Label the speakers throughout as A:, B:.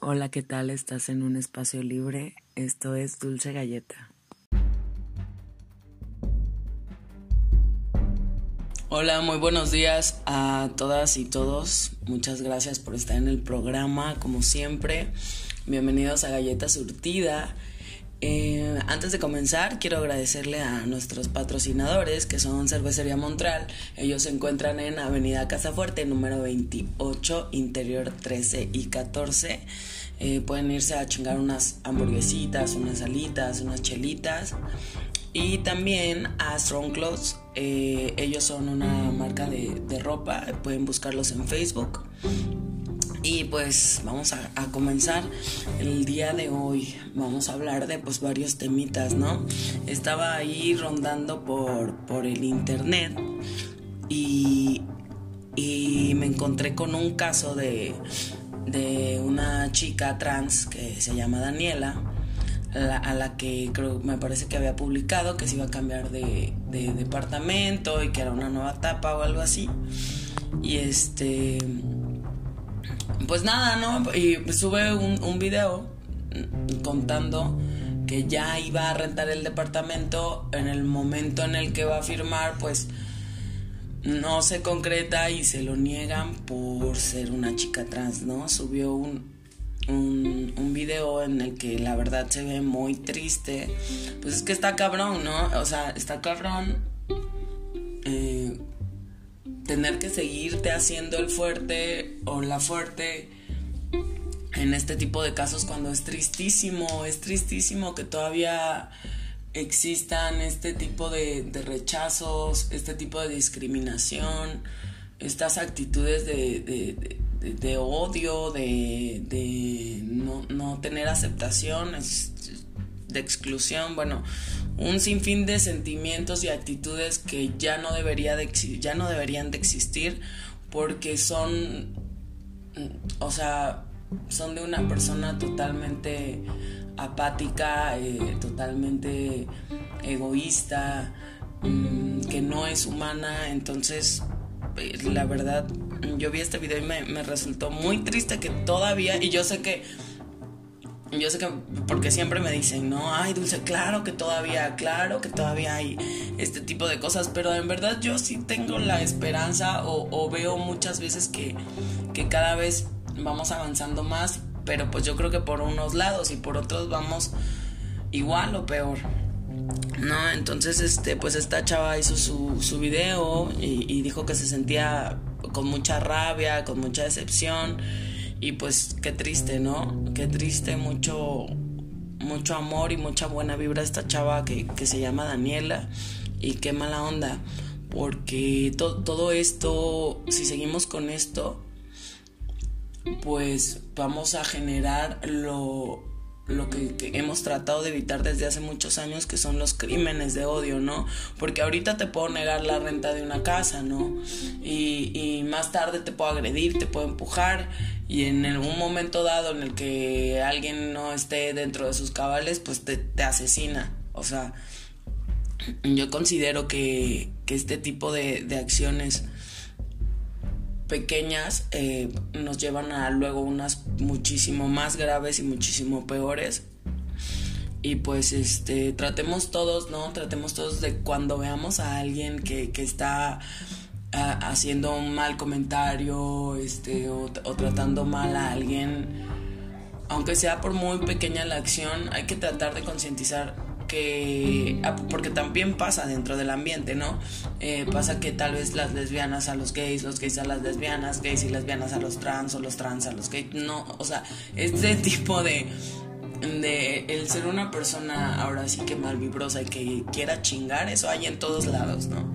A: Hola, ¿qué tal? Estás en un espacio libre. Esto es Dulce Galleta. Hola, muy buenos días a todas y todos. Muchas gracias por estar en el programa, como siempre. Bienvenidos a Galleta Surtida. Eh, antes de comenzar, quiero agradecerle a nuestros patrocinadores, que son Cervecería Montreal. Ellos se encuentran en Avenida Casafuerte, número 28, interior 13 y 14. Eh, pueden irse a chingar unas hamburguesitas, unas alitas, unas chelitas. Y también a Strong Clothes. Eh, ellos son una marca de, de ropa. Pueden buscarlos en Facebook. Y pues vamos a, comenzar el día de hoy. Vamos a hablar de pues varios temitas, ¿no? Estaba ahí rondando por, por el internet y, y me encontré con un caso de, de una chica trans que se llama Daniela. A la, que creo me parece que había publicado que se iba a cambiar de, de departamento y que era una nueva etapa o algo así. Y este pues nada, ¿no? Y sube un, video contando que ya iba a rentar el departamento en el momento en el que va a firmar, pues no se concreta y se lo niegan por ser una chica trans, ¿no? Subió un, un, un, video en el que la verdad se ve muy triste. Pues es que está cabrón, ¿no? O sea, está cabrón. Eh, tener que seguirte haciendo el fuerte o la fuerte en este tipo de casos cuando es tristísimo, es tristísimo que todavía existan este tipo de, rechazos, este tipo de discriminación, estas actitudes de, de, odio, de, no, no, tener aceptación, de exclusión, bueno, un sinfín de sentimientos y actitudes que ya no, debería de, ya no deberían de existir porque son, o sea, son de una persona totalmente apática, eh, totalmente egoísta, mm, que no es humana, entonces eh, la verdad yo vi este video y me resultó muy triste que todavía, y yo sé que yo sé que, porque siempre me dicen, no, ay, Dulce, claro que todavía, claro que todavía hay este tipo de cosas, pero en verdad yo sí tengo la esperanza o, veo muchas veces que, que cada vez vamos avanzando más, pero pues yo creo que por unos lados y por otros vamos igual o peor. No, entonces este, pues esta chava hizo su, su video y, y dijo que se sentía con mucha rabia, con mucha decepción y pues qué triste, ¿no? Qué triste, mucho, mucho amor y mucha buena vibra esta chava que, que se llama Daniela. Y qué mala onda. Porque todo esto, si seguimos con esto, pues vamos a generar lo, lo que, hemos tratado de evitar desde hace muchos años, que son los crímenes de odio, ¿no? Porque ahorita te puedo negar la renta de una casa, ¿no? Y, y más tarde te puedo agredir, te puedo empujar, y en un momento dado en el que alguien no esté dentro de sus cabales, pues te, te asesina. O sea, yo considero que, que este tipo de, de acciones pequeñas eh, nos llevan a luego unas muchísimo más graves y muchísimo peores. Y pues este, tratemos todos, ¿no? Tratemos todos de cuando veamos a alguien que, que está haciendo un mal comentario, este, o, o tratando mal a alguien, aunque sea por muy pequeña la acción, hay que tratar de concientizar que, ah, porque también pasa dentro del ambiente, ¿no? Eh, pasa que tal vez las lesbianas a los gays, los gays a las lesbianas, gays y lesbianas a los trans o los trans a los gays, no, o sea, este tipo de, de el ser una persona ahora sí que malvibrosa y que quiera chingar, eso hay en todos lados, ¿no?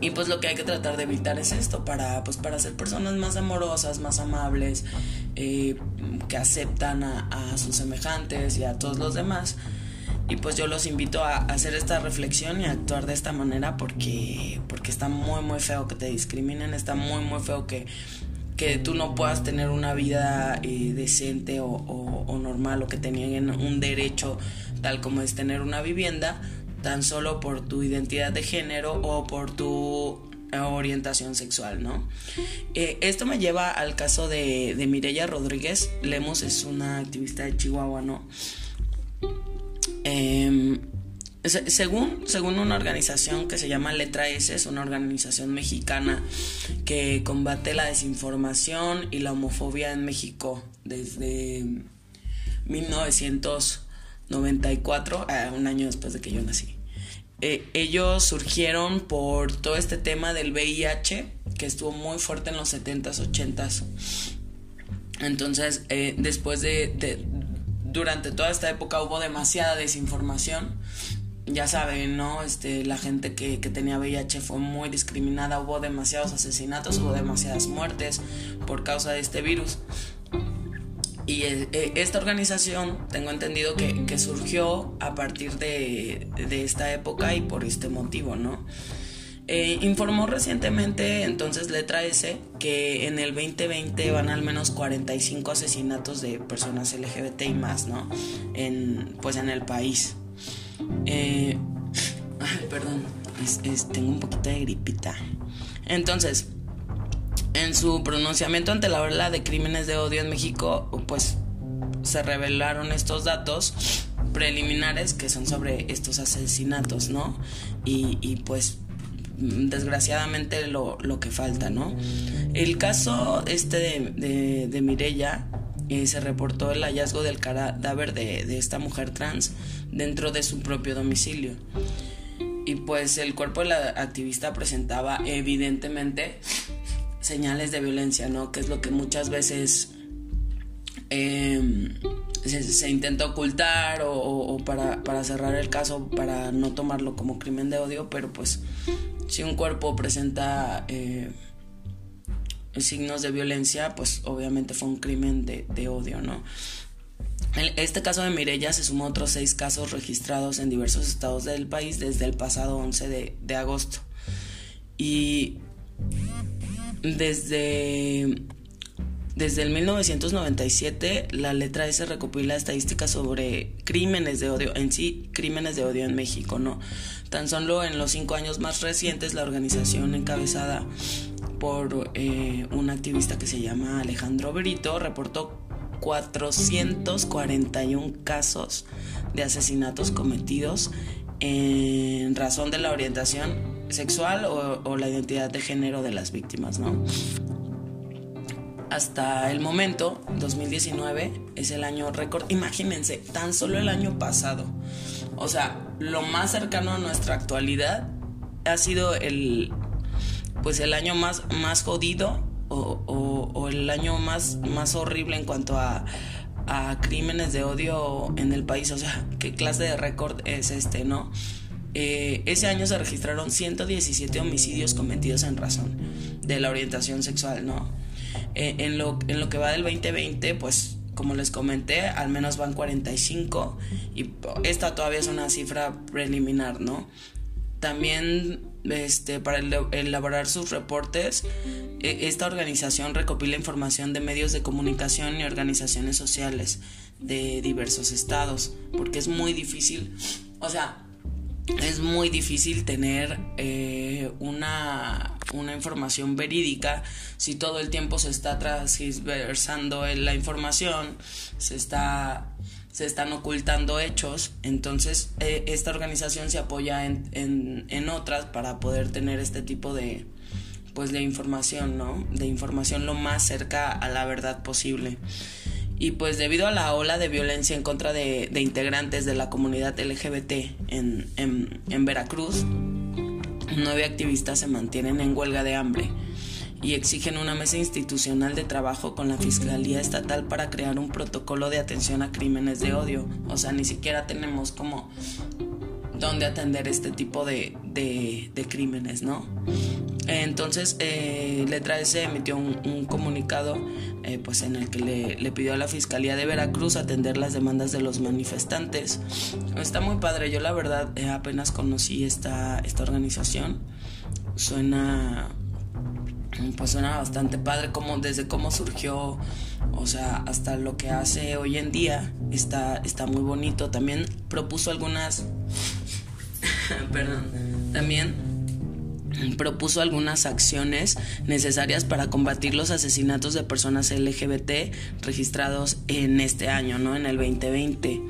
A: Y pues lo que hay que tratar de evitar es esto, para, pues para ser personas más amorosas, más amables, eh, que aceptan a, sus semejantes y a todos los demás. Y pues yo los invito a hacer esta reflexión y a actuar de esta manera porque, porque está muy, muy feo que te discriminen, está muy, muy feo que, que tú no puedas tener una vida eh, decente o, o, normal o que te nieguen un derecho tal como es tener una vivienda tan solo por tu identidad de género o por tu orientación sexual, ¿no? Eh, esto me lleva al caso de, Mireya Rodríguez. Lemos es una activista de Chihuahua, ¿no? Em, según, según una organización que se llama Letra S, es una organización mexicana que combate la desinformación y la homofobia en México desde 1994, eh, un año después de que yo nací. Eh, ellos surgieron por todo este tema del VIH que estuvo muy fuerte en los 70s, 80s. Entonces, eh, después de, durante toda esta época hubo demasiada desinformación. Ya saben, ¿no? Este, la gente que, que tenía VIH fue muy discriminada, hubo demasiados asesinatos, hubo demasiadas muertes por causa de este virus. Y eh, eh, esta organización, tengo entendido que, surgió a partir de, esta época y por este motivo, ¿no? Eh, informó recientemente, entonces Letra S, que en el 2020 van al menos 45 asesinatos de personas LGBT y más, ¿no? En, pues en el país. ay, perdón, tengo un poquito de gripita. Entonces, en su pronunciamiento ante la ola de crímenes de odio en México, pues se revelaron estos datos preliminares que son sobre estos asesinatos, ¿no? Y, pues desgraciadamente lo, que falta, ¿no? El caso este de, de, Mirella eh, se reportó el hallazgo del cadáver de, de esta mujer trans dentro de su propio domicilio. Y pues el cuerpo de la activista presentaba evidentemente señales de violencia, ¿no? Que es lo que muchas veces em, se, intenta ocultar o, para, cerrar el caso, para no tomarlo como crimen de odio, pero pues si un cuerpo presenta eh, signos de violencia, pues obviamente fue un crimen de, odio, ¿no? Este caso de Mirella se sumó otros seis casos registrados en diversos estados del país desde el pasado 11 de, de agosto. Y desde, desde el 1997, la letra S recopila estadísticas sobre crímenes de odio, en sí, crímenes de odio en México, ¿no? Tan solo en los cinco años más recientes, la organización encabezada por eh, un activista que se llama Alejandro Berito reportó 441 casos de asesinatos cometidos en razón de la orientación sexual o, la identidad de género de las víctimas, ¿no? Hasta el momento, 2019 es el año récord. Imagínense, tan solo el año pasado. O sea, lo más cercano a nuestra actualidad ha sido el, pues el año más, más jodido o, el año más, más horrible en cuanto a crímenes de odio en el país. O sea, ¿qué clase de récord es este, no? Eh, ese año se registraron 117 homicidios cometidos en razón de la orientación sexual, ¿no? Eh, en, lo, en lo que va del 2020, pues como les comenté, al menos van 45 y esta todavía es una cifra preliminar, ¿no? También este, para elaborar sus reportes, e, esta organización recopila información de medios de comunicación y organizaciones sociales de diversos estados, porque es muy difícil, o sea, es muy difícil tener eh, una, información verídica si todo el tiempo se está transversando la información, se está se están ocultando hechos, entonces eh, esta organización se apoya en, en, en, otras para poder tener este tipo de pues de información, ¿no? De información lo más cerca a la verdad posible. Y pues debido a la ola de violencia en contra de, integrantes de la comunidad LGBT en, en, Veracruz, nueve activistas se mantienen en huelga de hambre y exigen una mesa institucional de trabajo con la Fiscalía Estatal para crear un protocolo de atención a crímenes de odio. O sea, ni siquiera tenemos como dónde atender este tipo de, de, crímenes, ¿no? Entonces, eh, Letra S emitió un, comunicado eh, pues en el que le, pidió a la Fiscalía de Veracruz atender las demandas de los manifestantes. Está muy padre, yo la verdad eh, apenas conocí esta, esta organización. Suena pues suena bastante padre como desde cómo surgió o sea hasta lo que hace hoy en día está está muy bonito también propuso algunas perdón también propuso algunas acciones necesarias para combatir los asesinatos de personas LGBT registrados en este año, ¿no? En el 2020.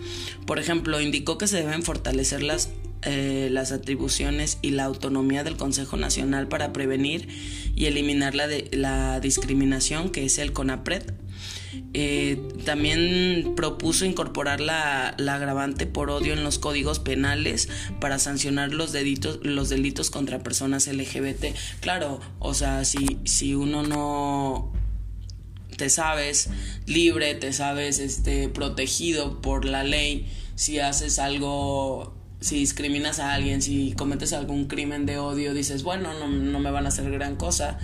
A: Por ejemplo, indicó que se deben fortalecer las eh, las atribuciones y la autonomía del Consejo Nacional para prevenir y eliminar la, de, la discriminación, que es el CONAPRED. Eh, también propuso incorporar la, la, agravante por odio en los códigos penales para sancionar los delitos, los delitos contra personas LGBT. Claro, o sea, si, si uno no te sabes libre, te sabes este, protegido por la ley, si haces algo si discriminas a alguien, si cometes algún crimen de odio, dices, bueno, no, no me van a hacer gran cosa.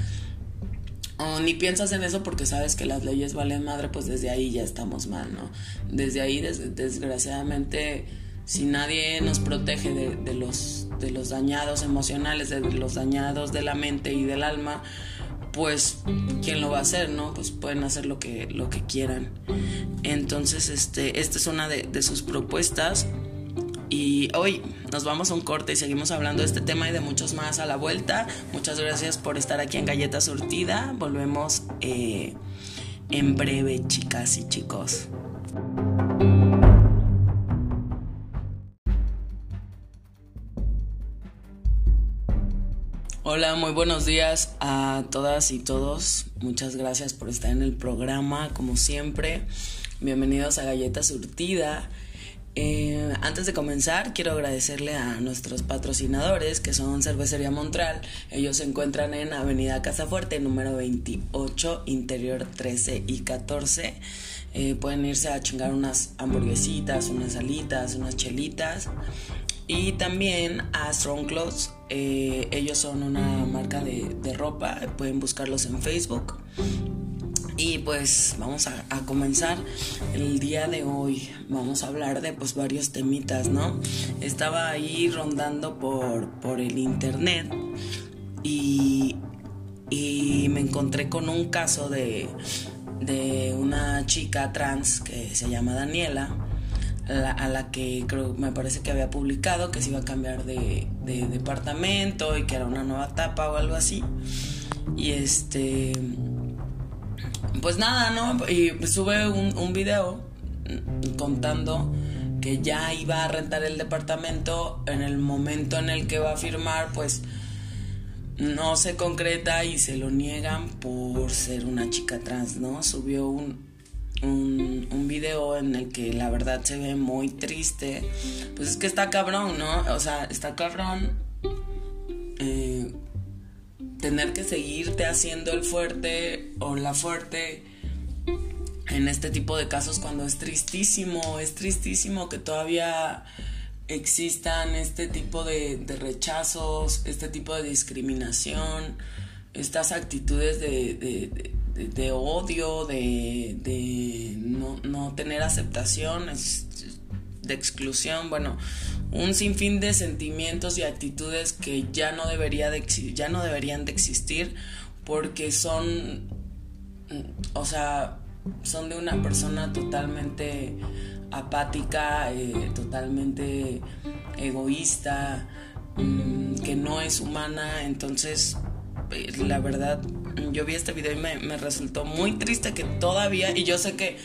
A: O ni piensas en eso porque sabes que las leyes valen madre, pues desde ahí ya estamos mal, ¿no? Desde ahí, desgraciadamente, si nadie nos protege de, de, los, de los dañados emocionales, de los dañados de la mente y del alma, pues quién lo va a hacer, ¿no? Pues pueden hacer lo que, lo que quieran. Entonces, este, esta es una de, de sus propuestas. Y hoy nos vamos a un corte y seguimos hablando de este tema y de muchos más a la vuelta. Muchas gracias por estar aquí en Galleta Surtida. Volvemos eh, en breve, chicas y chicos. Hola, muy buenos días a todas y todos. Muchas gracias por estar en el programa, como siempre. Bienvenidos a Galleta Surtida. Eh, antes de comenzar, quiero agradecerle a nuestros patrocinadores, que son Cervecería Montreal. Ellos se encuentran en Avenida Casafuerte, número 28, interior 13 y 14. Eh, pueden irse a chingar unas hamburguesitas, unas alitas, unas chelitas. Y también a Strong Clothes. Eh, ellos son una marca de, de ropa. Pueden buscarlos en Facebook. Y pues vamos a, comenzar el día de hoy. Vamos a hablar de pues varios temitas, ¿no? Estaba ahí rondando por, por el internet y, y me encontré con un caso de, de una chica trans que se llama Daniela. a la que creo, me parece que había publicado que se iba a cambiar de, de departamento y que era una nueva etapa o algo así. Y este pues nada, ¿no? Y sube un, video contando que ya iba a rentar el departamento en el momento en el que va a firmar, pues no se concreta y se lo niegan por ser una chica trans, ¿no? Subió un, un, un, video en el que la verdad se ve muy triste. Pues es que está cabrón, ¿no? O sea, está cabrón eh, tener que seguirte haciendo el fuerte o la fuerte en este tipo de casos cuando es tristísimo, es tristísimo que todavía existan este tipo de, rechazos, este tipo de discriminación, estas actitudes de, odio, de, no, tener aceptación, de exclusión, bueno, un sinfín de sentimientos y actitudes que ya no, debería de, ya no deberían de existir porque son, o sea, son de una persona totalmente apática, eh, totalmente egoísta, mm, que no es humana, entonces eh, la verdad yo vi este video y me resultó muy triste que todavía, y yo sé que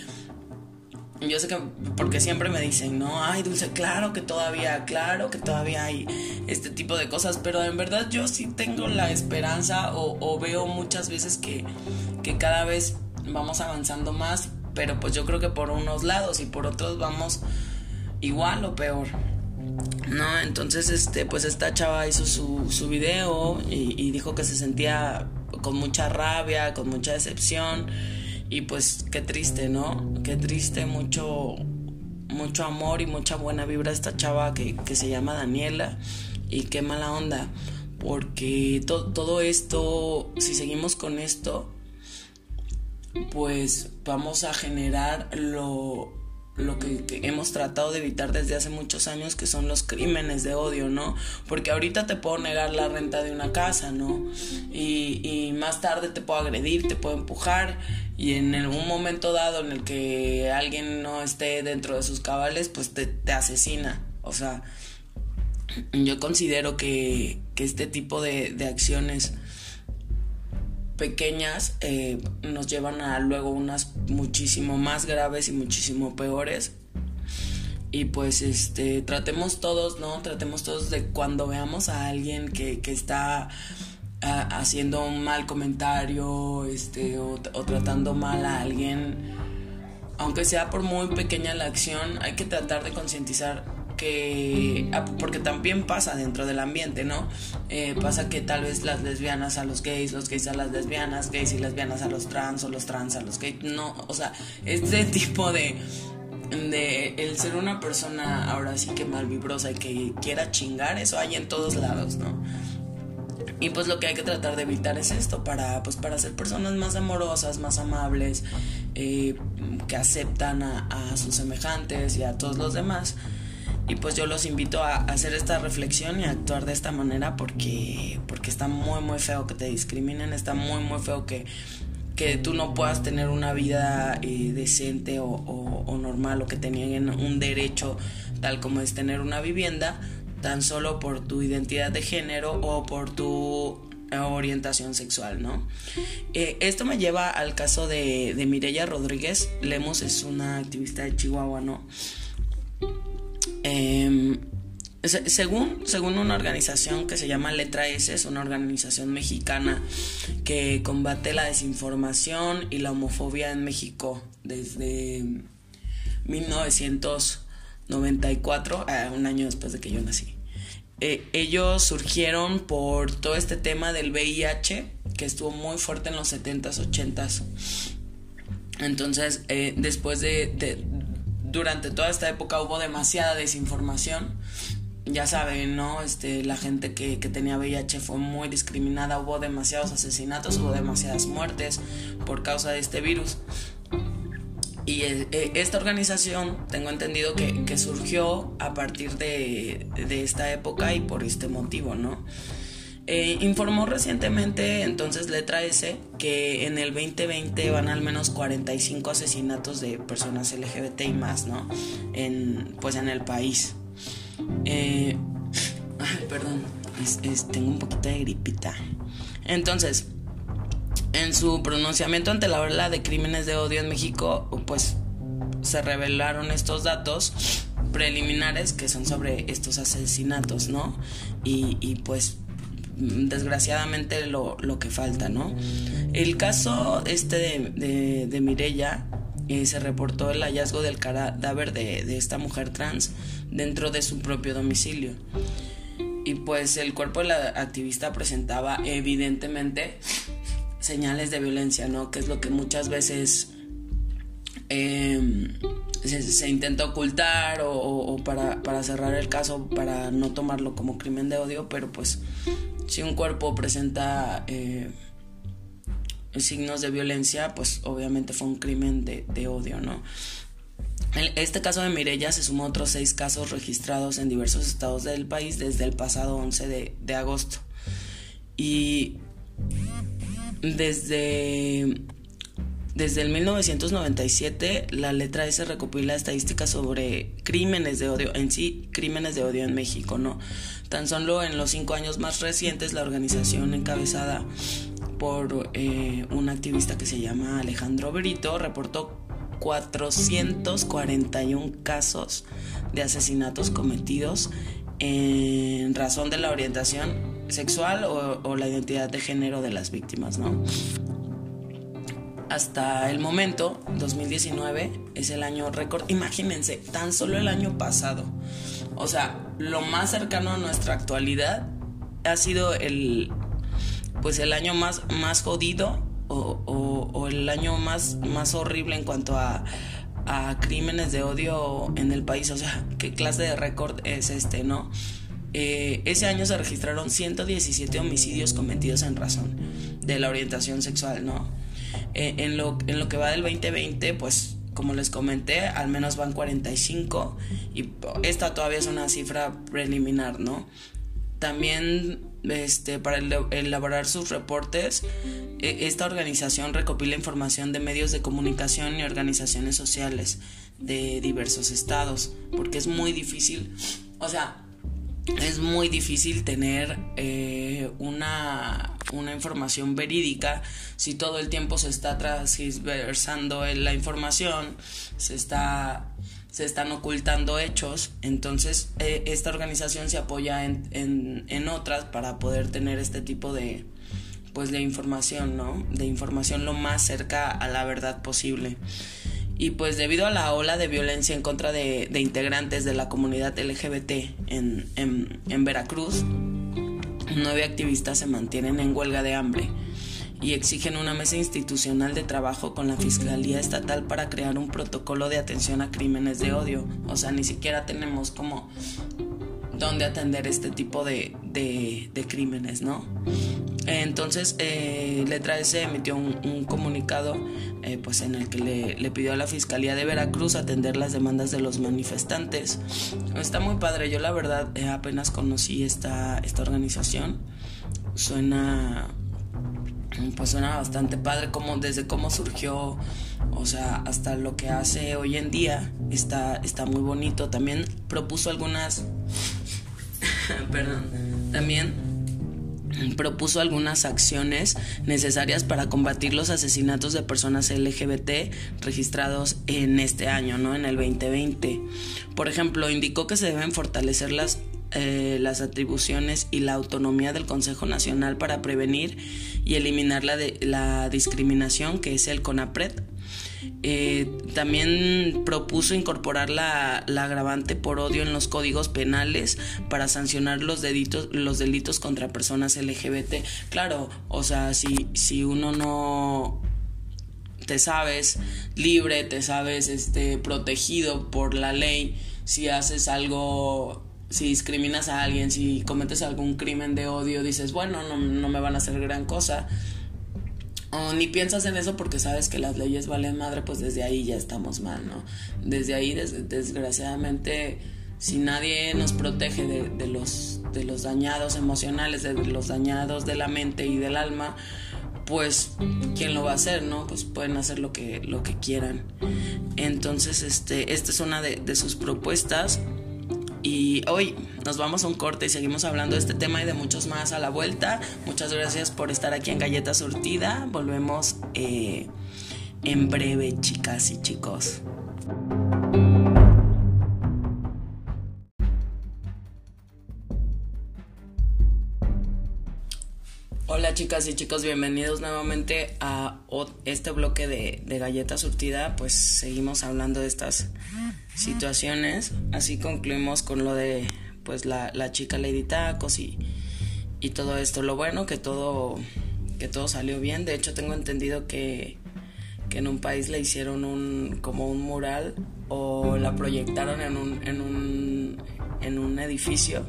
A: yo sé que, porque siempre me dicen, no, ay, Dulce, claro que todavía, claro que todavía hay este tipo de cosas, pero en verdad yo sí tengo la esperanza o, veo muchas veces que, que cada vez vamos avanzando más, pero pues yo creo que por unos lados y por otros vamos igual o peor. No, entonces este, pues esta chava hizo su, su video y, y dijo que se sentía con mucha rabia, con mucha decepción y pues qué triste, ¿no? Qué triste, mucho, mucho amor y mucha buena vibra esta chava que, se llama Daniela. Y qué mala onda. Porque todo esto, si seguimos con esto, pues vamos a generar lo, lo que, hemos tratado de evitar desde hace muchos años, que son los crímenes de odio, ¿no? Porque ahorita te puedo negar la renta de una casa, ¿no? Y, y más tarde te puedo agredir, te puedo empujar, y en algún momento dado en el que alguien no esté dentro de sus cabales, pues te, te asesina. O sea, yo considero que, este tipo de, acciones pequeñas eh, nos llevan a luego unas muchísimo más graves y muchísimo peores y pues este tratemos todos no tratemos todos de cuando veamos a alguien que, que está haciendo un mal comentario este o, tratando mal a alguien aunque sea por muy pequeña la acción hay que tratar de concientizar que ah, porque también pasa dentro del ambiente no eh, pasa que tal vez las lesbianas a los gays los gays a las lesbianas gays y lesbianas a los trans o los trans a los gays no o sea este tipo de de el ser una persona ahora sí que malvibrosa y que quiera chingar, eso hay en todos lados, ¿no? Y pues lo que hay que tratar de evitar es esto, para, pues para ser personas más amorosas, más amables, eh, que aceptan a, sus semejantes y a todos los demás. Y pues yo los invito a hacer esta reflexión y a actuar de esta manera porque, porque está muy muy feo que te discriminen, está muy muy feo que que tú no puedas tener una vida eh, decente o, normal o que te nieguen un derecho tal como es tener una vivienda tan solo por tu identidad de género o por tu orientación sexual, ¿no? Eh, esto me lleva al caso de, de Mireya Rodríguez. Lemos es una activista de Chihuahua, ¿no? Eh, según, según una organización que se llama Letra S, es una organización mexicana que combate la desinformación y la homofobia en México desde 1994, eh, un año después de que yo nací. Eh, ellos surgieron por todo este tema del VIH que estuvo muy fuerte en los 70s, 80s. Entonces, eh, después de, durante toda esta época hubo demasiada desinformación ya saben, ¿no? Este, la gente que, tenía VIH fue muy discriminada, hubo demasiados asesinatos, hubo demasiadas muertes por causa de este virus. Y eh, eh, esta organización, tengo entendido que, surgió a partir de, esta época y por este motivo, ¿no? Eh, informó recientemente, entonces Letra S, que en el 2020 van al menos 45 asesinatos de personas LGBT y más, ¿no? En, pues en el país. Eh, perdón, tengo un poquito de gripita. Entonces, en su pronunciamiento ante la ola de crímenes de odio en México, pues se revelaron estos datos preliminares que son sobre estos asesinatos, ¿no? Y, pues desgraciadamente lo, que falta, ¿no? El caso este de, de, Mirella eh, se reportó el hallazgo del cadáver de, de esta mujer trans dentro de su propio domicilio. Y pues el cuerpo de la activista presentaba evidentemente señales de violencia, ¿no? Que es lo que muchas veces em, se, intenta ocultar o, para, cerrar el caso, para no tomarlo como crimen de odio, pero pues si un cuerpo presenta eh, signos de violencia, pues obviamente fue un crimen de, de odio, ¿no? Este caso de Mirella se sumó otros seis casos registrados en diversos estados del país desde el pasado 11 de, agosto. Y desde, desde el 1997 la letra S recopila estadísticas sobre crímenes de odio, en sí crímenes de odio en México, ¿no? Tan solo en los cinco años más recientes la organización encabezada por eh, un activista que se llama Alejandro Berito reportó 441 casos de asesinatos cometidos en razón de la orientación sexual o, la identidad de género de las víctimas, ¿no? Hasta el momento, 2019 es el año récord. Imagínense, tan solo el año pasado. O sea, lo más cercano a nuestra actualidad ha sido el pues el año más, más jodido o, el año más, más horrible en cuanto a, crímenes de odio en el país. O sea, ¿qué clase de récord es este, no? Eh, ese año se registraron 117 homicidios cometidos en razón de la orientación sexual, ¿no? Eh, en, lo, en lo que va del 2020, pues como les comenté, al menos van 45 y esta todavía es una cifra preliminar, ¿no? También este, para elaborar sus reportes, e, esta organización recopila información de medios de comunicación y organizaciones sociales de diversos estados, porque es muy difícil, o sea, es muy difícil tener eh, una, una, información verídica si todo el tiempo se está transversando la información, se está se están ocultando hechos, entonces eh, esta organización se apoya en, en, en, otras para poder tener este tipo de pues de información, ¿no? De información lo más cerca a la verdad posible. Y pues debido a la ola de violencia en contra de, integrantes de la comunidad LGBT en, Veracruz, nueve activistas se mantienen en huelga de hambre y exigen una mesa institucional de trabajo con la Fiscalía Estatal para crear un protocolo de atención a crímenes de odio. O sea, ni siquiera tenemos como dónde atender este tipo de, de, crímenes, ¿no? Entonces, eh, Letra S emitió un, comunicado eh, pues en el que le, pidió a la Fiscalía de Veracruz atender las demandas de los manifestantes. Está muy padre, yo la verdad eh, apenas conocí esta, esta organización. Suena pues suena bastante padre como desde cómo surgió o sea hasta lo que hace hoy en día está está muy bonito también propuso algunas perdón, también propuso algunas acciones necesarias para combatir los asesinatos de personas LGBT registrados en este año, ¿no? En el 2020. Por ejemplo, indicó que se deben fortalecer las eh, las atribuciones y la autonomía del Consejo Nacional para prevenir y eliminar la, de, la discriminación, que es el CONAPRED, eh, también propuso incorporar la, la, agravante por odio en los códigos penales para sancionar los delitos, los delitos contra personas LGBT. Claro, o sea, si, si uno no te sabes libre, te sabes este, protegido por la ley, si haces algo si discriminas a alguien, si cometes algún crimen de odio, dices, bueno, no, no me van a hacer gran cosa o ni piensas en eso porque sabes que las leyes valen madre, pues desde ahí ya estamos mal, ¿no? Desde ahí, desgraciadamente, si nadie nos protege de, los, de los dañados emocionales, de los dañados de la mente y del alma, pues quién lo va a hacer, ¿no? Pues pueden hacer lo que, lo que quieran. Entonces, este, esta es una de, de sus propuestas. Y hoy nos vamos a un corte y seguimos hablando de este tema y de muchos más a la vuelta. Muchas gracias por estar aquí en Galleta Surtida. Volvemos eh, en breve, chicas y chicos. Hola chicas y chicos, bienvenidos nuevamente a este bloque de, de Galleta Surtida. Pues seguimos hablando de estas situaciones. Así concluimos con lo de pues la, la chica Lady Tacos y, y todo esto. Lo bueno que todo, que todo salió bien. De hecho tengo entendido que, que en un país le hicieron un, como un mural o la proyectaron en un, en un, en un edificio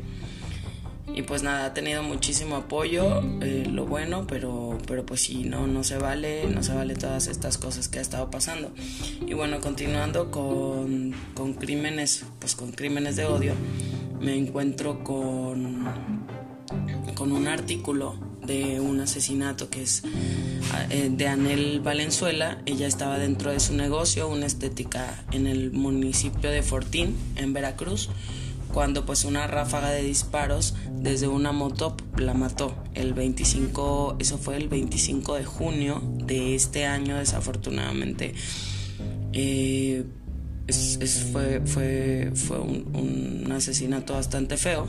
A: y pues nada, ha tenido muchísimo apoyo, eh, lo bueno, pero, pero pues sí, no, no se vale, no se vale todas estas cosas que ha estado pasando. Y bueno, continuando con, con crímenes, pues con crímenes de odio, me encuentro con, con un artículo de un asesinato que es eh, de Anel Valenzuela. Ella estaba dentro de su negocio, una estética en el municipio de Fortín, en Veracruz cuando pues una ráfaga de disparos desde una moto la mató. El 25, eso fue el 25 de junio de este año desafortunadamente. Eh, fue, fue, fue un, asesinato bastante feo.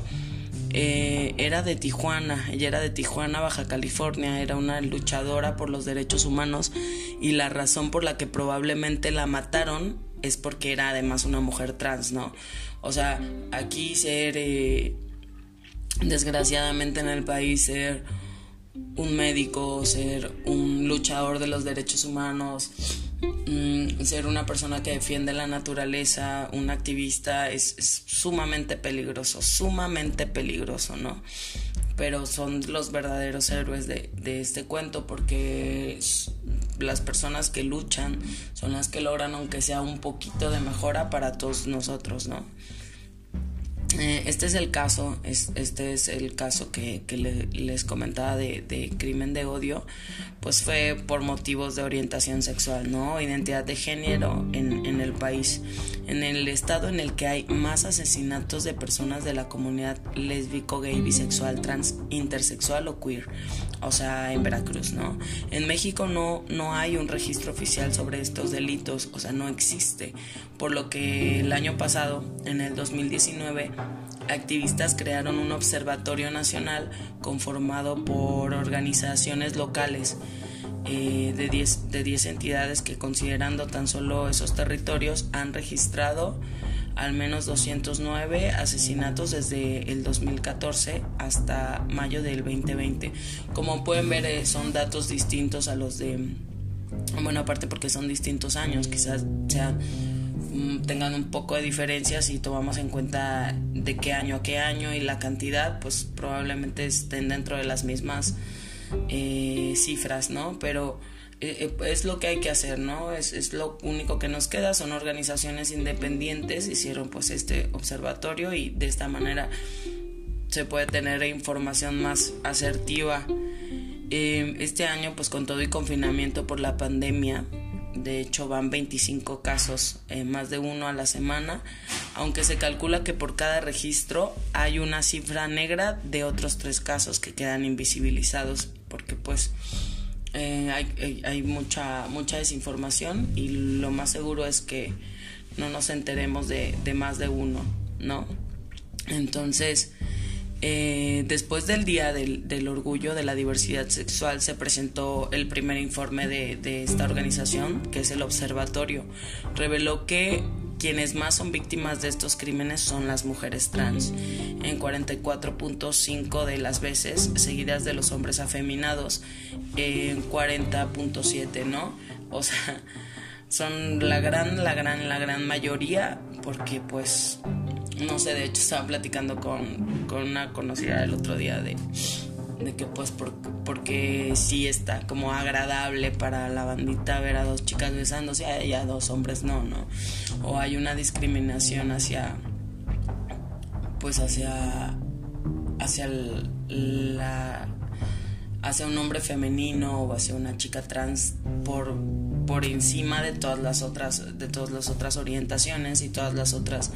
A: Eh, era de Tijuana, ella era de Tijuana, Baja California, era una luchadora por los derechos humanos y la razón por la que probablemente la mataron es porque era además una mujer trans, ¿no? O sea, aquí ser, eh, desgraciadamente en el país, ser un médico, ser un luchador de los derechos humanos, mm, ser una persona que defiende la naturaleza, un activista, es, es, sumamente peligroso, sumamente peligroso, ¿no? Pero son los verdaderos héroes de, de este cuento porque las personas que luchan son las que logran aunque sea un poquito de mejora para todos nosotros, ¿no? Eh, este es el caso, este es el caso que, les comentaba de, crimen de odio, pues fue por motivos de orientación sexual, ¿no? Identidad de género en, en el país, en el estado en el que hay más asesinatos de personas de la comunidad lésbico, gay, bisexual, trans, intersexual o queer, o sea, en Veracruz, ¿no? En México no, no hay un registro oficial sobre estos delitos, o sea, no existe, por lo que el año pasado, en el 2019, activistas crearon un observatorio nacional conformado por organizaciones locales eh, de 10 de diez entidades que considerando tan solo esos territorios han registrado al menos 209 asesinatos desde el 2014 hasta mayo del 2020. Como pueden ver eh, son datos distintos a los de, bueno aparte porque son distintos años, quizás sean tengan un poco de diferencia si tomamos en cuenta de qué año a qué año y la cantidad, pues probablemente estén dentro de las mismas eh, cifras, ¿no? Pero eh, eh, es lo que hay que hacer, ¿no? Es, es, lo único que nos queda, son organizaciones independientes, hicieron pues este observatorio y de esta manera se puede tener información más asertiva. este año pues con todo y confinamiento por la pandemia, de hecho van 25 casos, eh, más de uno a la semana, aunque se calcula que por cada registro hay una cifra negra de otros tres casos que quedan invisibilizados, porque pues eh, hay, hay, mucha, mucha desinformación y lo más seguro es que no nos enteremos de, de más de uno, ¿no? Entonces, eh, después del Día del, Orgullo de la Diversidad Sexual se presentó el primer informe de, esta organización, que es el Observatorio. Reveló que quienes más son víctimas de estos crímenes son las mujeres trans, en 44.5 de las veces, seguidas de los hombres afeminados, en 40.7, ¿no? O sea, son la gran, la gran, la gran mayoría, porque pues no sé, de hecho estaba platicando con, una conocida el otro día de, de que pues porque sí está como agradable para la bandita ver a dos chicas besándose y a dos hombres no, ¿no? O hay una discriminación hacia pues hacia hacia la hacia un hombre femenino o hacia una chica trans por por encima de todas las otras de todas las otras orientaciones y todas las otras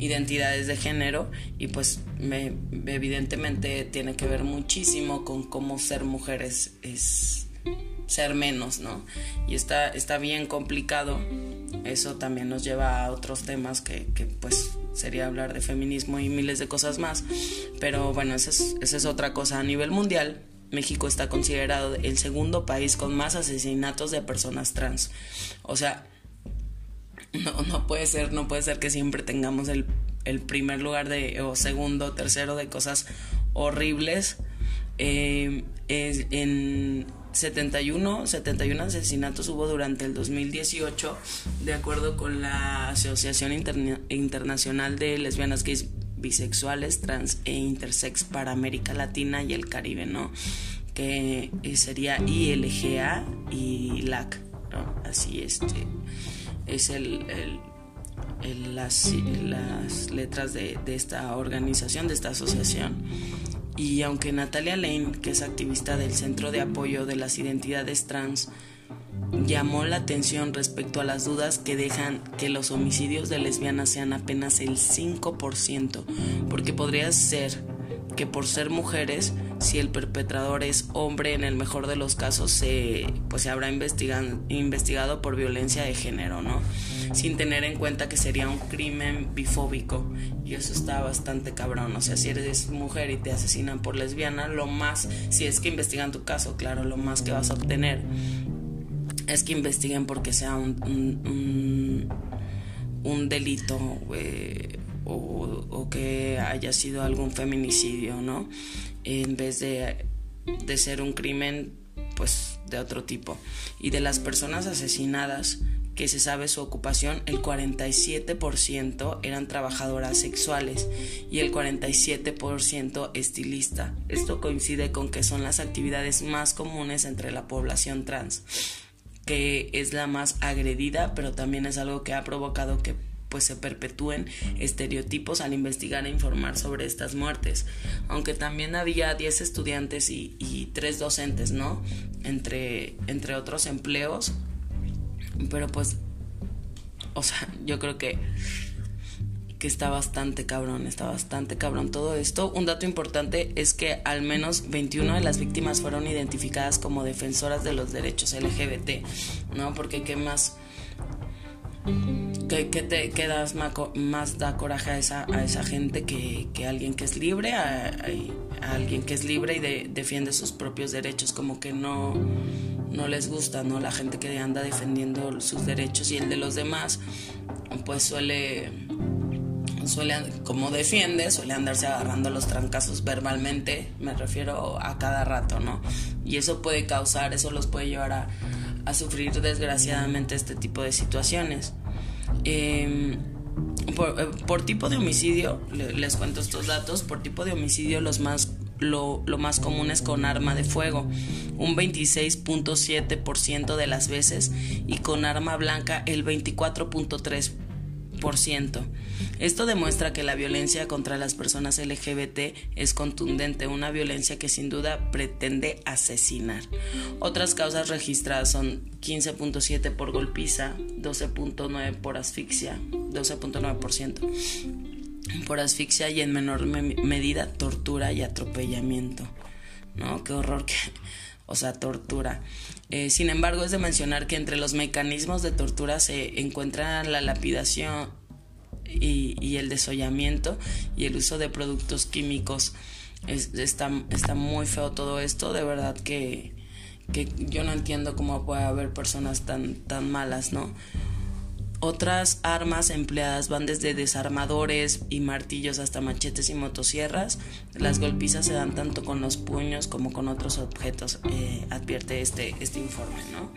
A: identidades de género y pues me, evidentemente tiene que ver muchísimo con cómo ser mujeres es ser menos, ¿no? Y está, está bien complicado. Eso también nos lleva a otros temas que, que pues sería hablar de feminismo y miles de cosas más. Pero bueno, esa es, esa es otra cosa. A nivel mundial, México está considerado el segundo país con más asesinatos de personas trans. O sea, no, no puede ser, no puede ser que siempre tengamos el, primer lugar de, o segundo, tercero de cosas horribles. Eh, en 71, 71 asesinatos hubo durante el 2018, de acuerdo con la Asociación Internacional de Lesbianas, Gays, Bisexuales, Trans e Intersex para América Latina y el Caribe, ¿no? Que sería ILGA y LAC, ¿no? Así este es el, las, letras de, de, esta organización, de esta asociación. Y aunque Natalia Lane, que es activista del Centro de Apoyo de las Identidades Trans, llamó la atención respecto a las dudas que dejan que los homicidios de lesbianas sean apenas el 5%, porque podría ser que por ser mujeres, si el perpetrador es hombre, en el mejor de los casos se, pues se habrá investigado por violencia de género, ¿no? Sin tener en cuenta que sería un crimen bifóbico y eso está bastante cabrón. O sea, si eres mujer y te asesinan por lesbiana, lo más, si es que investigan tu caso, claro, lo más que vas a obtener es que investiguen porque sea un, un, delito eh, o, que haya sido algún feminicidio, ¿no? En vez de, de ser un crimen, pues de otro tipo. Y de las personas asesinadas, que se sabe su ocupación, el 47% eran trabajadoras sexuales y el 47% estilista. Esto coincide con que son las actividades más comunes entre la población trans que es la más agredida, pero también es algo que ha provocado que pues se perpetúen estereotipos al investigar e informar sobre estas muertes. Aunque también había 10 estudiantes y, y 3 docentes, ¿no? Entre, entre otros empleos. Pero pues, o sea, yo creo que que está bastante cabrón, está bastante cabrón todo esto. Un dato importante es que al menos 21 de las víctimas fueron identificadas como defensoras de los derechos LGBT, ¿no? Porque qué más que, te quedas más, da coraje a esa, a esa gente que, que alguien que es libre, a, alguien que es libre y defiende sus propios derechos, como que no, no les gusta, ¿no? La gente que anda defendiendo sus derechos y el de los demás, pues suele suele, como defiende, suele andarse agarrando los trancazos verbalmente, me refiero a cada rato, ¿no? Y eso puede causar, eso los puede llevar a, a sufrir desgraciadamente este tipo de situaciones. Em, por, eh, por, tipo de homicidio, les cuento estos datos, por tipo de homicidio los más, lo, lo más común es con arma de fuego, un 26.7% de las veces, y con arma blanca el 24.3%. Esto demuestra que la violencia contra las personas LGBT es contundente, una violencia que sin duda pretende asesinar. Otras causas registradas son 15.7 por golpiza, 12.9 por asfixia, 12.9% por asfixia y en menor medida tortura y atropellamiento. ¿No? Qué horror que o sea, tortura. Eh, sin embargo, es de mencionar que entre los mecanismos de tortura se encuentran la lapidación y, el desollamiento y el uso de productos químicos. está, está muy feo todo esto, de verdad que, que yo no entiendo cómo puede haber personas tan, tan malas, ¿no? Otras armas empleadas van desde desarmadores y martillos hasta machetes y motosierras. Las golpizas se dan tanto con los puños como con otros objetos, eh, advierte este, este informe, ¿no?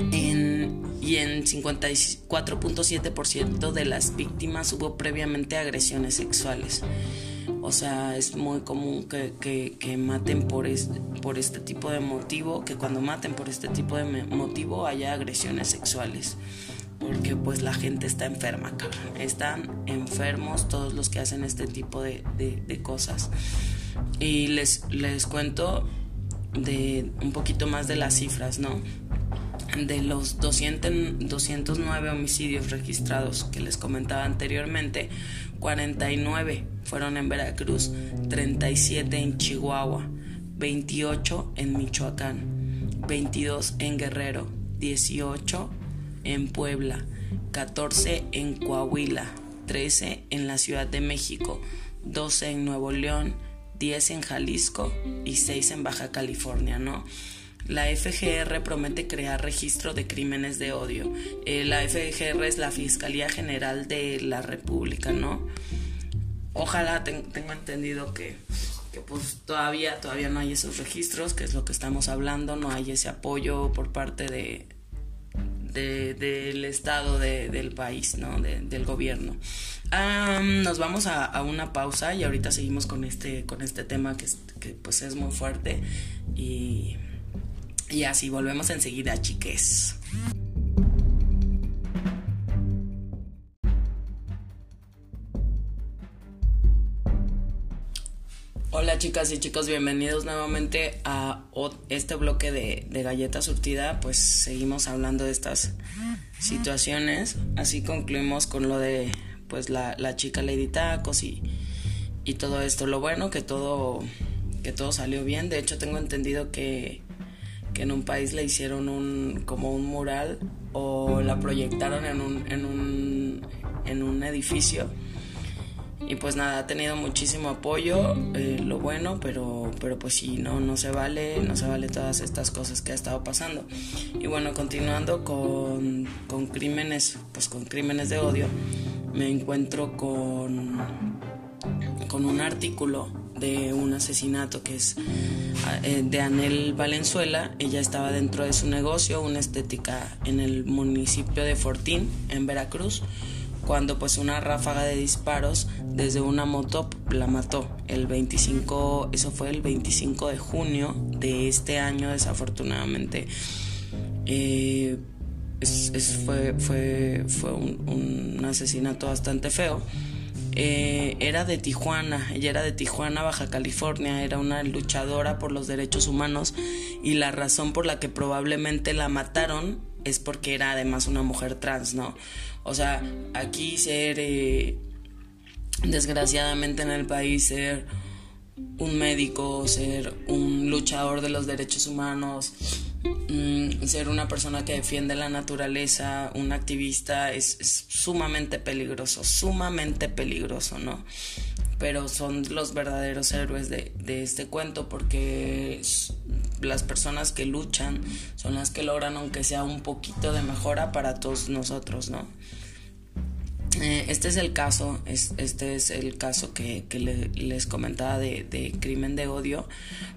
A: y en 54.7% de las víctimas hubo previamente agresiones sexuales. O sea, es muy común que, que, maten por este, por este tipo de motivo, que cuando maten por este tipo de motivo haya agresiones sexuales porque pues la gente está enferma. Están enfermos todos los que hacen este tipo de, cosas. Y les, les cuento de un poquito más de las cifras, ¿no? De los 200, 209 homicidios registrados que les comentaba anteriormente, 49 fueron en Veracruz, 37 en Chihuahua, 28 en Michoacán, 22 en Guerrero, 18 en Puebla, 14 en Coahuila, 13 en la Ciudad de México, 12 en Nuevo León, 10 en Jalisco y 6 en Baja California, ¿no? La FGR promete crear registro de crímenes de odio. Eh, la FGR es la Fiscalía General de la República, ¿no? Ojalá tengo entendido que, que pues todavía, todavía no hay esos registros, que es lo que estamos hablando, no hay ese apoyo por parte de, del estado del país, ¿no? del gobierno. nos vamos a, una pausa y ahorita seguimos con este, con este tema que, que pues es muy fuerte y, y así volvemos enseguida, chiques. Chicas y chicos, bienvenidos nuevamente a este bloque de, de galleta surtida. Pues seguimos hablando de estas situaciones. Así concluimos con lo de pues la, la chica Lady Tacos y, y todo esto. Lo bueno que todo, que todo salió bien. De hecho tengo entendido que, que en un país le hicieron un como un mural o la proyectaron en un, en un, en un edificio y pues nada, ha tenido muchísimo apoyo, eh, lo bueno, pero, pero pues sí, no, no se vale, no se vale todas estas cosas que ha estado pasando. Y bueno, continuando con, con crímenes, pues con crímenes de odio, me encuentro con, con un artículo de un asesinato que es eh, de Anel Valenzuela. Ella estaba dentro de su negocio, una estética en el municipio de Fortín, en Veracruz cuando pues una ráfaga de disparos desde una moto la mató. El 25, eso fue el 25 de junio de este año, desafortunadamente. Eh, fue, fue, fue un, asesinato bastante feo. Eh, era de Tijuana, ella era de Tijuana, Baja California, era una luchadora por los derechos humanos y la razón por la que probablemente la mataron es porque era además una mujer trans, ¿no? O sea, aquí ser, eh, desgraciadamente en el país, ser un médico, ser un luchador de los derechos humanos, mm, ser una persona que defiende la naturaleza, un activista, es, sumamente peligroso, sumamente peligroso, ¿no? Pero son los verdaderos héroes de, de este cuento porque las personas que luchan son las que logran aunque sea un poquito de mejora para todos nosotros, ¿no? Eh, este es el caso, este es el caso que, les comentaba de, crimen de odio,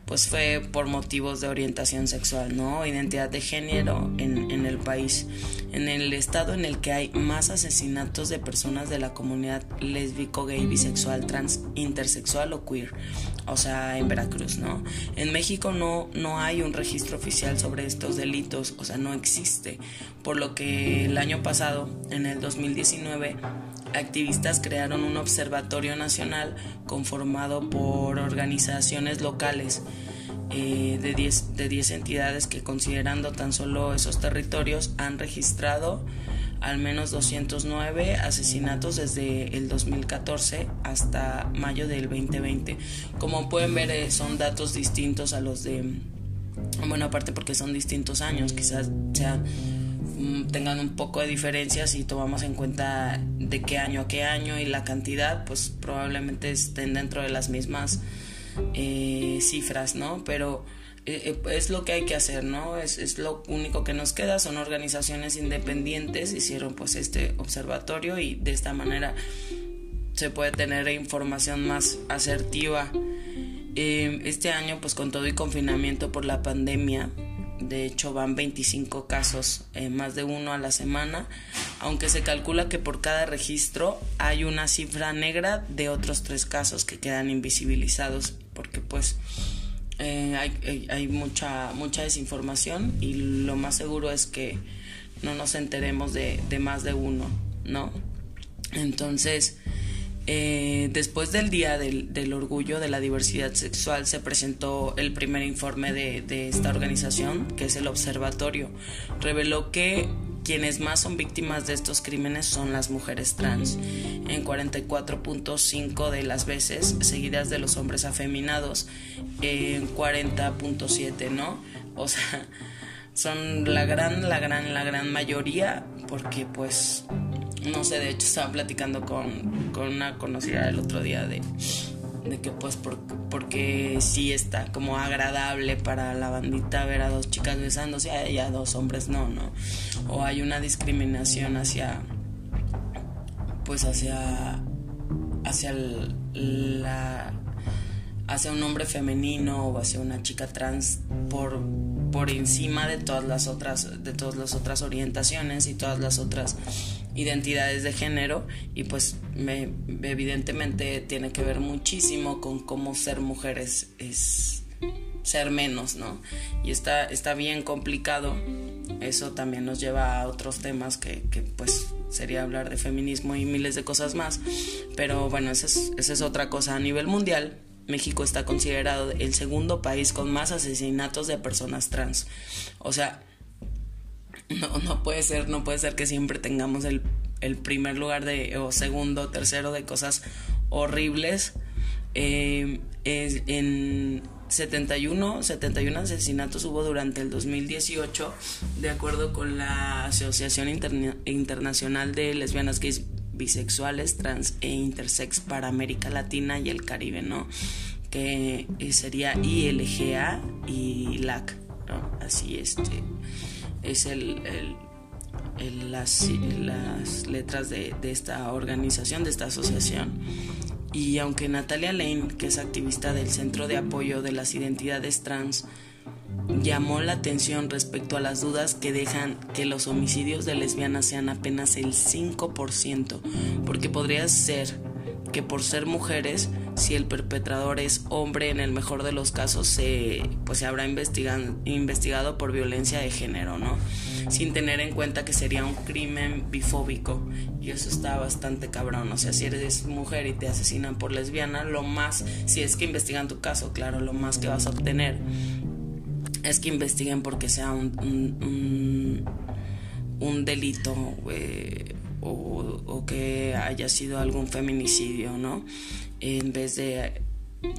A: pues fue por motivos de orientación sexual, ¿no? Identidad de género en, en el país, en el estado en el que hay más asesinatos de personas de la comunidad lésbico, gay, bisexual, trans, intersexual o queer, o sea, en Veracruz, ¿no? En México no, no hay un registro oficial sobre estos delitos, o sea, no existe, por lo que el año pasado, en el 2019, activistas crearon un observatorio nacional conformado por organizaciones locales eh, de 10 de diez entidades que considerando tan solo esos territorios han registrado al menos 209 asesinatos desde el 2014 hasta mayo del 2020. Como pueden ver eh, son datos distintos a los de, bueno aparte porque son distintos años, quizás sean Mm, tengan un poco de diferencia si tomamos en cuenta de qué año a qué año y la cantidad, pues probablemente estén dentro de las mismas eh, cifras, ¿no? Pero eh, eh, es lo que hay que hacer, ¿no? Es, es, lo único que nos queda, son organizaciones independientes, hicieron pues este observatorio y de esta manera se puede tener información más asertiva. este año pues con todo y confinamiento por la pandemia, de hecho, van 25 casos, eh, más de uno a la semana, aunque se calcula que por cada registro hay una cifra negra de otros tres casos que quedan invisibilizados, porque pues eh, hay, hay, mucha, mucha desinformación y lo más seguro es que no nos enteremos de, de más de uno, ¿no? Entonces, eh, después del Día del, Orgullo de la Diversidad Sexual se presentó el primer informe de, esta organización, que es el Observatorio. Reveló que quienes más son víctimas de estos crímenes son las mujeres trans, en 44.5 de las veces, seguidas de los hombres afeminados, en 40.7, ¿no? O sea, son la gran, la gran, la gran mayoría, porque pues no sé, de hecho estaba platicando con, una conocida el otro día de, de que pues porque sí está como agradable para la bandita ver a dos chicas besándose y a dos hombres no, ¿no? O hay una discriminación hacia pues hacia hacia la hacia un hombre femenino o hacia una chica trans por por encima de todas las otras de todas las otras orientaciones y todas las otras identidades de género y pues me, evidentemente tiene que ver muchísimo con cómo ser mujeres es ser menos, ¿no? Y está, está bien complicado. Eso también nos lleva a otros temas que, pues sería hablar de feminismo y miles de cosas más. Pero bueno, esa es, esa es otra cosa. A nivel mundial, México está considerado el segundo país con más asesinatos de personas trans. O sea, no, no puede ser, no puede ser que siempre tengamos el, primer lugar de, o segundo, tercero de cosas horribles. Eh, en 71, 71 asesinatos hubo durante el 2018, de acuerdo con la Asociación Internacional de Lesbianas, Gays, Bisexuales, Trans e Intersex para América Latina y el Caribe, ¿no? Que sería ILGA y LAC, ¿no? Así este es el, las, letras de, esta organización, de esta asociación. Y aunque Natalia Lane, que es activista del Centro de Apoyo de las Identidades Trans, llamó la atención respecto a las dudas que dejan que los homicidios de lesbianas sean apenas el 5%, porque podría ser que por ser mujeres si el perpetrador es hombre, en el mejor de los casos se, pues se habrá investigado por violencia de género, ¿no? Sin tener en cuenta que sería un crimen bifóbico y eso está bastante cabrón. O sea, si eres mujer y te asesinan por lesbiana, lo más, si es que investigan tu caso, claro, lo más que vas a obtener es que investiguen porque sea un, un, delito eh, o, que haya sido algún feminicidio, ¿no? En vez de,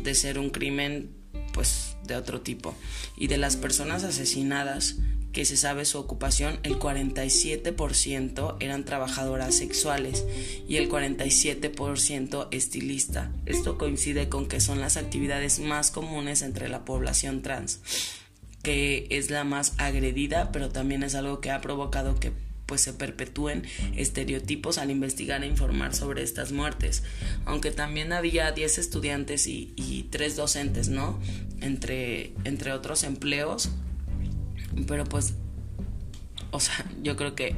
A: de ser un crimen, pues de otro tipo. Y de las personas asesinadas, que se sabe su ocupación, el 47% eran trabajadoras sexuales y el 47% estilista. Esto coincide con que son las actividades más comunes entre la población trans, que es la más agredida, pero también es algo que ha provocado que pues se perpetúen estereotipos al investigar e informar sobre estas muertes. Aunque también había 10 estudiantes y, y 3 docentes, ¿no? Entre, entre otros empleos pero pues, o sea, yo creo que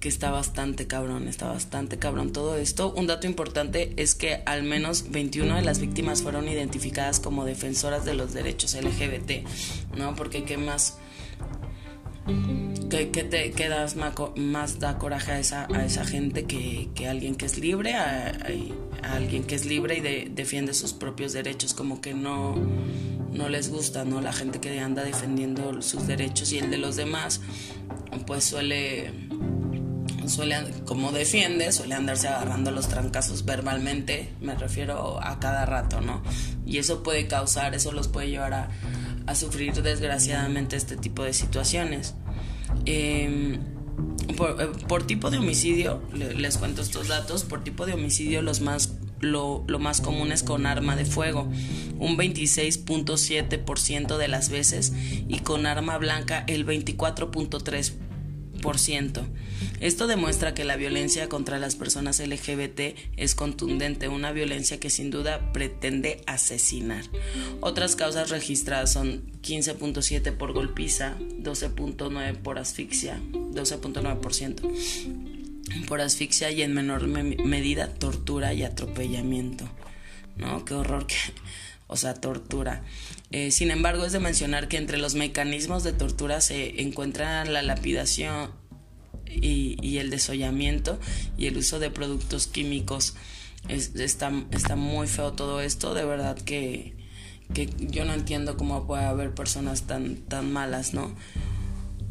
A: que está bastante cabrón, está bastante cabrón todo esto. Un dato importante es que al menos 21 de las víctimas fueron identificadas como defensoras de los derechos LGBT, ¿no? Porque qué más que, te quedas más, da coraje a esa, a esa gente que, que alguien que es libre, a, alguien que es libre y defiende sus propios derechos, como que no no les gusta, ¿no? La gente que anda defendiendo sus derechos y el de los demás, pues suele, suele como defiende, suele andarse agarrando los trancazos verbalmente, me refiero a cada rato, ¿no? Y eso puede causar, eso los puede llevar a, a sufrir desgraciadamente este tipo de situaciones. Em, por, eh, por, tipo de homicidio, les cuento estos datos, por tipo de homicidio los más lo, más común es con arma de fuego, un 26.7% de las veces, y con arma blanca el 24.3%. Esto demuestra que la violencia contra las personas LGBT es contundente, una violencia que sin duda pretende asesinar. Otras causas registradas son 15.7 por golpiza, 12.9 por asfixia, 12.9% por asfixia y en menor medida tortura y atropellamiento. ¿No? Qué horror que... O sea, tortura. Eh, sin embargo, es de mencionar que entre los mecanismos de tortura se encuentran la lapidación y, el desollamiento y el uso de productos químicos. está, está muy feo todo esto, de verdad que, que yo no entiendo cómo puede haber personas tan, tan malas, ¿no?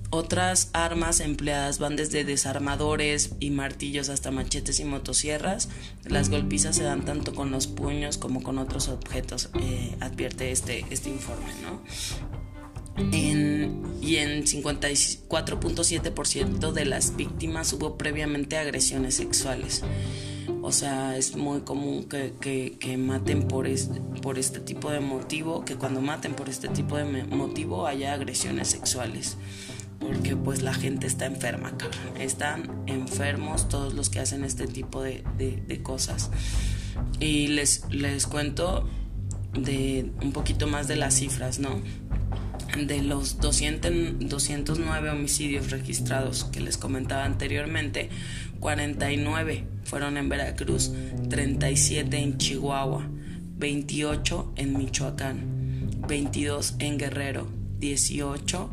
A: Otras armas empleadas van desde desarmadores y martillos hasta machetes y motosierras. Las golpizas se dan tanto con los puños como con otros objetos, eh, advierte este, este informe, ¿no? y en 54.7% de las víctimas hubo previamente agresiones sexuales. O sea, es muy común que, que, maten por, por este tipo de motivo, que cuando maten por este tipo de motivo haya agresiones sexuales porque pues la gente está enferma, Están enfermos todos los que hacen este tipo de, cosas. Y les, les cuento de un poquito más de las cifras, ¿no? De los 200, 209 homicidios registrados que les comentaba anteriormente, 49 fueron en Veracruz, 37 en Chihuahua, 28 en Michoacán, 22 en Guerrero, 18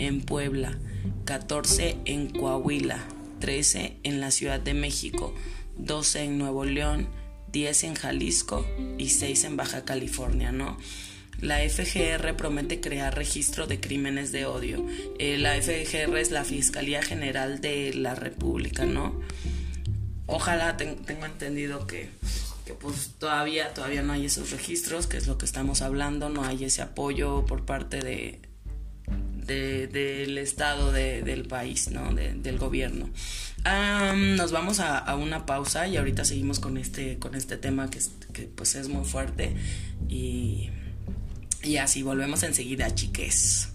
A: en Puebla, 14 en Coahuila, 13 en la Ciudad de México, 12 en Nuevo León, 10 en Jalisco y 6 en Baja California, ¿no? La FGR promete crear registro de crímenes de odio. Eh, la FGR es la Fiscalía General de la República, ¿no? Ojalá tengo entendido que, que, pues todavía, todavía no hay esos registros, que es lo que estamos hablando, no hay ese apoyo por parte de, del estado del país, ¿no? del gobierno. nos vamos a, una pausa y ahorita seguimos con este, con este tema que, que pues es muy fuerte y, y así volvemos enseguida, chiques.